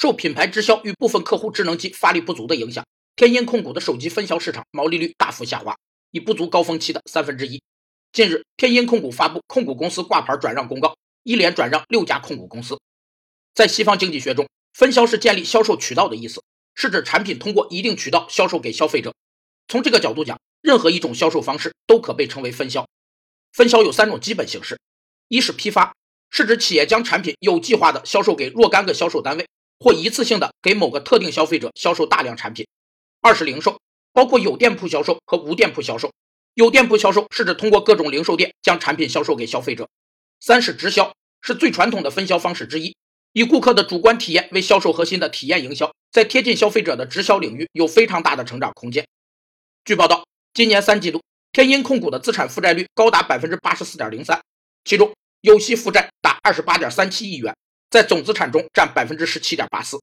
受品牌直销与部分客户智能机发力不足的影响，天音控股的手机分销市场毛利率大幅下滑，已不足高峰期的三分之一。近日，天音控股发布控股公司挂牌转让公告，一连转让六家控股公司。在西方经济学中，分销是建立销售渠道的意思，是指产品通过一定渠道销售给消费者。从这个角度讲，任何一种销售方式都可被称为分销。分销有三种基本形式：一是批发，是指企业将产品有计划的销售给若干个销售单位，或一次性的给某个特定消费者销售大量产品；二是零售，包括有店铺销售和无店铺销售。有店铺销售是指通过各种零售店将产品销售给消费者。三是直销，是最传统的分销方式之一，以顾客的主观体验为销售核心的体验营销，在贴近消费者的直销领域有非常大的成长空间。据报道，今年三季度，天音控股的资产负债率高达百分之八十四点零三，其中有息负债达二十八点三七亿元，在总资产中占百分之十七点八四。